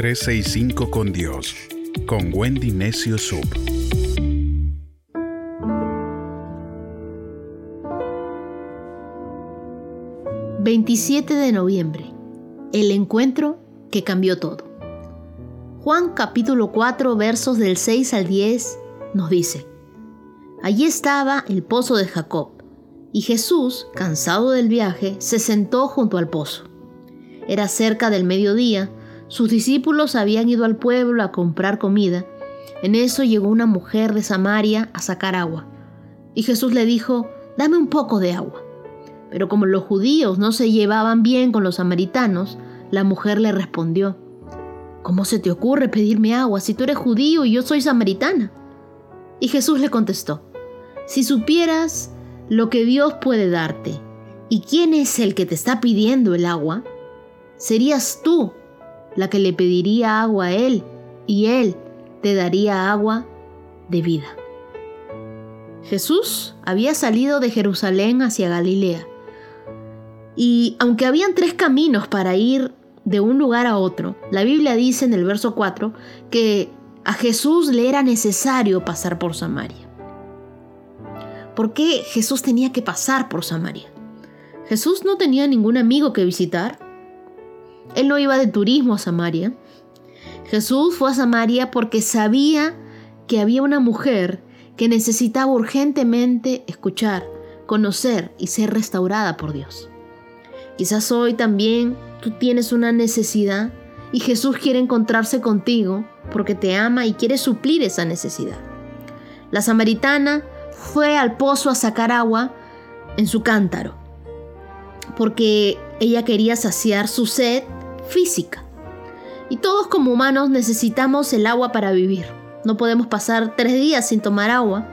365 con Dios, con Wendy Necio Sub. ...27 de noviembre... ...el encuentro que cambió todo... Juan capítulo 4 versos del 6 al 10 nos dice, Allí estaba el pozo de Jacob, y Jesús, cansado del viaje, se sentó junto al pozo. Era cerca del mediodía, sus discípulos habían ido al pueblo a comprar comida. En eso llegó una mujer de Samaria a sacar agua, y Jesús le dijo, dame un poco de agua. Pero como los judíos no se llevaban bien con los samaritanos, la mujer le respondió, ¿Cómo se te ocurre pedirme agua si tú eres judío y yo soy samaritana? Y Jesús le contestó, si supieras lo que Dios puede darte y quién es el que te está pidiendo el agua, serías tú la que le pediría agua a Él y Él te daría agua de vida. Jesús había salido de Jerusalén hacia Galilea y aunque habían tres caminos para ir de un lugar a otro. La Biblia dice en el verso 4 que a Jesús le era necesario pasar por Samaria. ¿Por qué Jesús tenía que pasar por Samaria? Jesús no tenía ningún amigo que visitar. Él no iba de turismo a Samaria. Jesús fue a Samaria porque sabía que había una mujer que necesitaba urgentemente escuchar, conocer y ser restaurada por Dios. Quizás hoy también tú tienes una necesidad y Jesús quiere encontrarse contigo porque te ama y quiere suplir esa necesidad. La samaritana fue al pozo a sacar agua en su cántaro porque ella quería saciar su sed física. Y todos como humanos necesitamos el agua para vivir. No podemos pasar tres días sin tomar agua.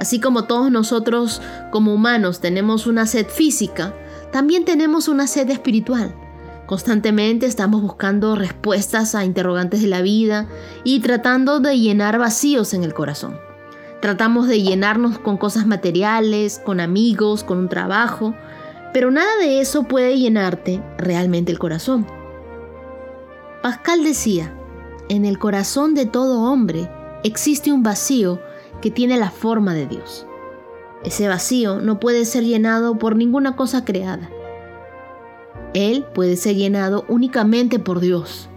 Así como todos nosotros como humanos tenemos una sed física, también tenemos una sed espiritual. Constantemente estamos buscando respuestas a interrogantes de la vida y tratando de llenar vacíos en el corazón. Tratamos de llenarnos con cosas materiales, con amigos, con un trabajo, pero nada de eso puede llenarte realmente el corazón. Pascal decía, en el corazón de todo hombre existe un vacío que tiene la forma de Dios. Ese vacío no puede ser llenado por ninguna cosa creada. Él puede ser llenado únicamente por Dios.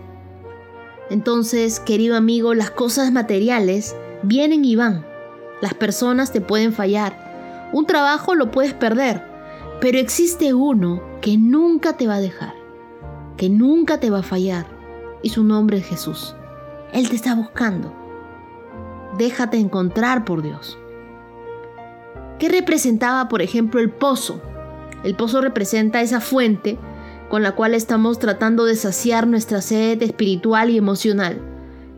Entonces, querido amigo, las cosas materiales vienen y van. Las personas te pueden fallar. Un trabajo lo puedes perder. Pero existe uno que nunca te va a dejar, que nunca te va a fallar. Y su nombre es Jesús. Él te está buscando. Déjate encontrar por Dios. ¿Qué representaba, por ejemplo, el pozo? El pozo representa esa fuente con la cual estamos tratando de saciar nuestra sed espiritual y emocional.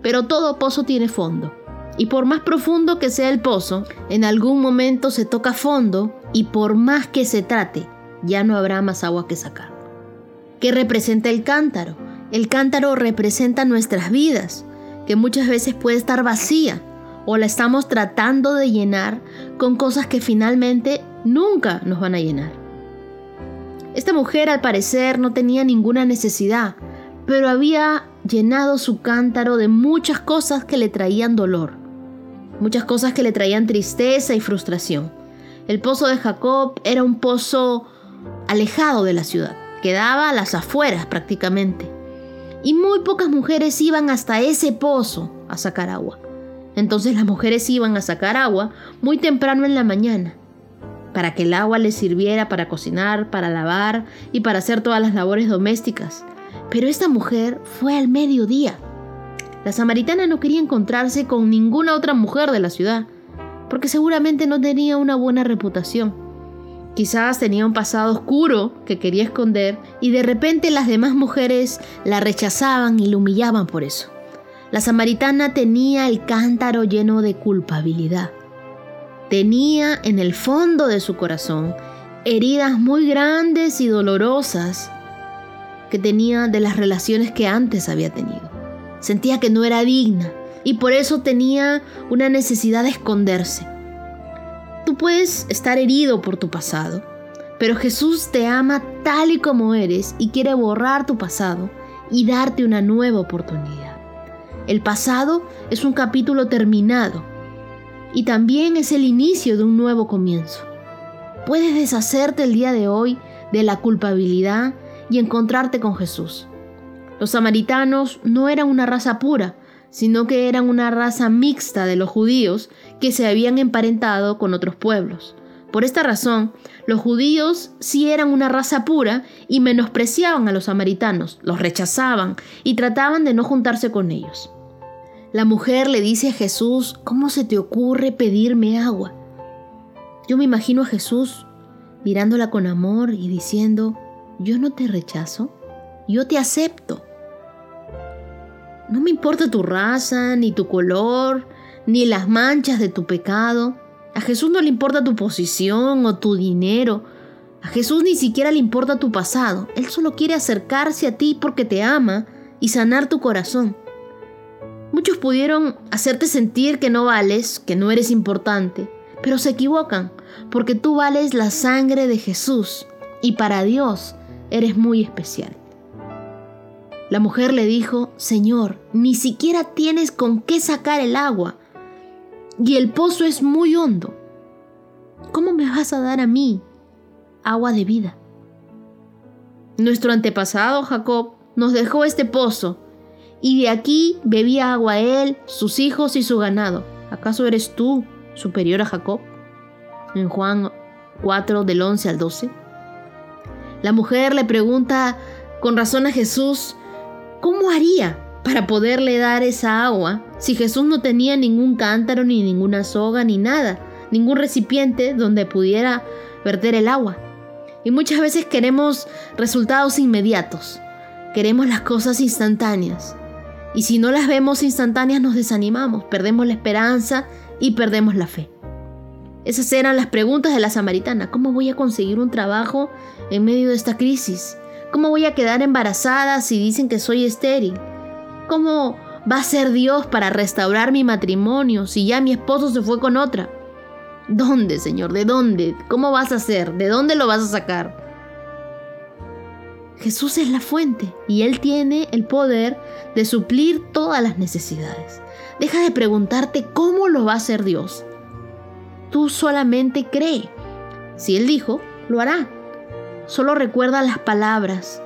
Pero todo pozo tiene fondo. Y por más profundo que sea el pozo, en algún momento se toca fondo y por más que se trate, ya no habrá más agua que sacar. ¿Qué representa el cántaro? El cántaro representa nuestras vidas, que muchas veces puede estar vacía o la estamos tratando de llenar con cosas que finalmente nunca nos van a llenar. Esta mujer al parecer no tenía ninguna necesidad, pero había llenado su cántaro de muchas cosas que le traían dolor, muchas cosas que le traían tristeza y frustración. El pozo de Jacob era un pozo alejado de la ciudad, quedaba a las afueras prácticamente. Y muy pocas mujeres iban hasta ese pozo a sacar agua. Entonces las mujeres iban a sacar agua muy temprano en la mañana, para que el agua les sirviera para cocinar, para lavar y para hacer todas las labores domésticas. Pero esta mujer fue al mediodía. La samaritana no quería encontrarse con ninguna otra mujer de la ciudad, porque seguramente no tenía una buena reputación. Quizás tenía un pasado oscuro que quería esconder y de repente las demás mujeres la rechazaban y la humillaban por eso. La samaritana tenía el cántaro lleno de culpabilidad. Tenía en el fondo de su corazón heridas muy grandes y dolorosas que tenía de las relaciones que antes había tenido. Sentía que no era digna y por eso tenía una necesidad de esconderse. Puedes estar herido por tu pasado, pero Jesús te ama tal y como eres y quiere borrar tu pasado y darte una nueva oportunidad. El pasado es un capítulo terminado y también es el inicio de un nuevo comienzo. Puedes deshacerte el día de hoy de la culpabilidad y encontrarte con Jesús. Los samaritanos no eran una raza pura, sino que eran una raza mixta de los judíos que se habían emparentado con otros pueblos. Por esta razón, los judíos sí eran una raza pura y menospreciaban a los samaritanos, los rechazaban y trataban de no juntarse con ellos. La mujer le dice a Jesús, ¿cómo se te ocurre pedirme agua? Yo me imagino a Jesús mirándola con amor y diciendo, yo no te rechazo, yo te acepto. No me importa tu raza, ni tu color, ni las manchas de tu pecado. A Jesús no le importa tu posición o tu dinero. A Jesús ni siquiera le importa tu pasado. Él solo quiere acercarse a ti porque te ama y sanar tu corazón. Muchos pudieron hacerte sentir que no vales, que no eres importante, pero se equivocan, porque tú vales la sangre de Jesús y para Dios eres muy especial. La mujer le dijo, Señor, ni siquiera tienes con qué sacar el agua, y el pozo es muy hondo. ¿Cómo me vas a dar a mí agua de vida? Nuestro antepasado Jacob nos dejó este pozo, y de aquí bebía agua él, sus hijos y su ganado. ¿Acaso eres tú superior a Jacob? En Juan 4 del 11 al 12. La mujer le pregunta con razón a Jesús, ¿Cómo haría para poderle dar esa agua si Jesús no tenía ningún cántaro, ni ninguna soga, ni nada, ningún recipiente donde pudiera verter el agua? Y muchas veces queremos resultados inmediatos, queremos las cosas instantáneas. Y si no las vemos instantáneas nos desanimamos, perdemos la esperanza y perdemos la fe. Esas eran las preguntas de la samaritana. ¿Cómo voy a conseguir un trabajo en medio de esta crisis? ¿Cómo voy a quedar embarazada si dicen que soy estéril? ¿Cómo va a ser Dios para restaurar mi matrimonio si ya mi esposo se fue con otra? ¿Dónde, Señor? ¿De dónde? ¿Cómo vas a hacer? ¿De dónde lo vas a sacar? Jesús es la fuente y Él tiene el poder de suplir todas las necesidades. Deja de preguntarte cómo lo va a hacer Dios. Tú solamente cree. Si Él dijo, lo hará. Solo recuerda las palabras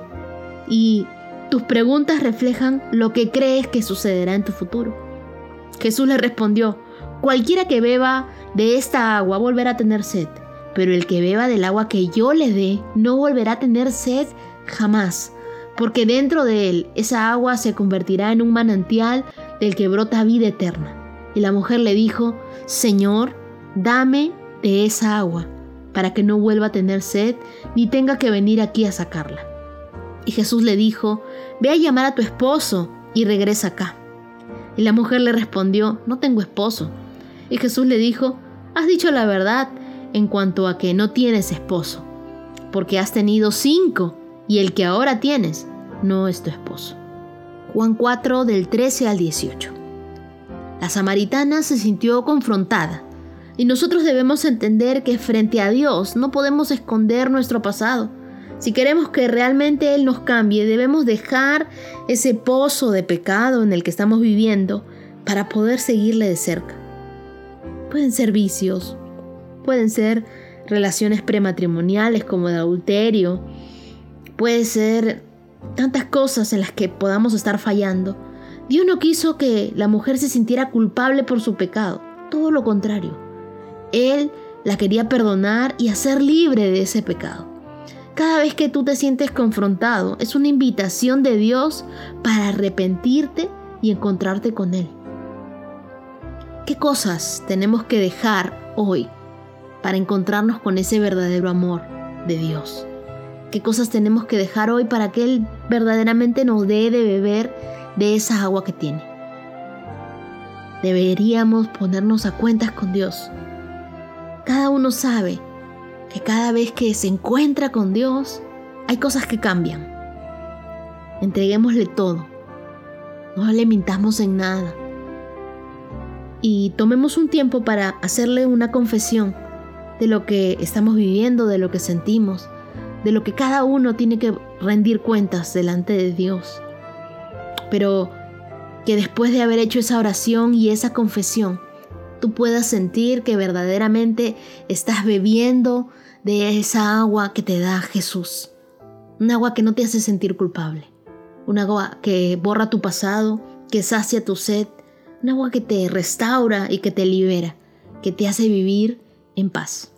y tus preguntas reflejan lo que crees que sucederá en tu futuro. Jesús le respondió, cualquiera que beba de esta agua volverá a tener sed, pero el que beba del agua que yo le dé no volverá a tener sed jamás, porque dentro de él esa agua se convertirá en un manantial del que brota vida eterna. Y la mujer le dijo, Señor, dame de esa agua para que no vuelva a tener sed ni tenga que venir aquí a sacarla. Y Jesús le dijo, Ve a llamar a tu esposo y regresa acá. Y la mujer le respondió, No tengo esposo. Y Jesús le dijo, Has dicho la verdad en cuanto a que no tienes esposo, porque has tenido cinco y el que ahora tienes no es tu esposo. Juan 4 del 13 al 18. La samaritana se sintió confrontada y nosotros debemos entender que frente a Dios no podemos esconder nuestro pasado. Si queremos que realmente Él nos cambie, debemos dejar ese pozo de pecado en el que estamos viviendo para poder seguirle de cerca. Pueden ser vicios, pueden ser relaciones prematrimoniales como de adulterio, puede ser tantas cosas en las que podamos estar fallando. Dios no quiso que la mujer se sintiera culpable por su pecado, todo lo contrario. Él la quería perdonar y hacer libre de ese pecado. Cada vez que tú te sientes confrontado, es una invitación de Dios para arrepentirte y encontrarte con Él. ¿Qué cosas tenemos que dejar hoy para encontrarnos con ese verdadero amor de Dios? ¿Qué cosas tenemos que dejar hoy para que Él verdaderamente nos dé de beber de esa agua que tiene? Deberíamos ponernos a cuentas con Dios cada uno sabe que cada vez que se encuentra con Dios, hay cosas que cambian. Entreguémosle todo. No le mintamos en nada. Y tomemos un tiempo para hacerle una confesión de lo que estamos viviendo, de lo que sentimos, de lo que cada uno tiene que rendir cuentas delante de Dios. pero que después de haber hecho esa oración y esa confesión, tú puedas sentir que verdaderamente estás bebiendo de esa agua que te da Jesús. Un agua que no te hace sentir culpable. Un agua que borra tu pasado, que sacia tu sed. Un agua que te restaura y que te libera, que te hace vivir en paz.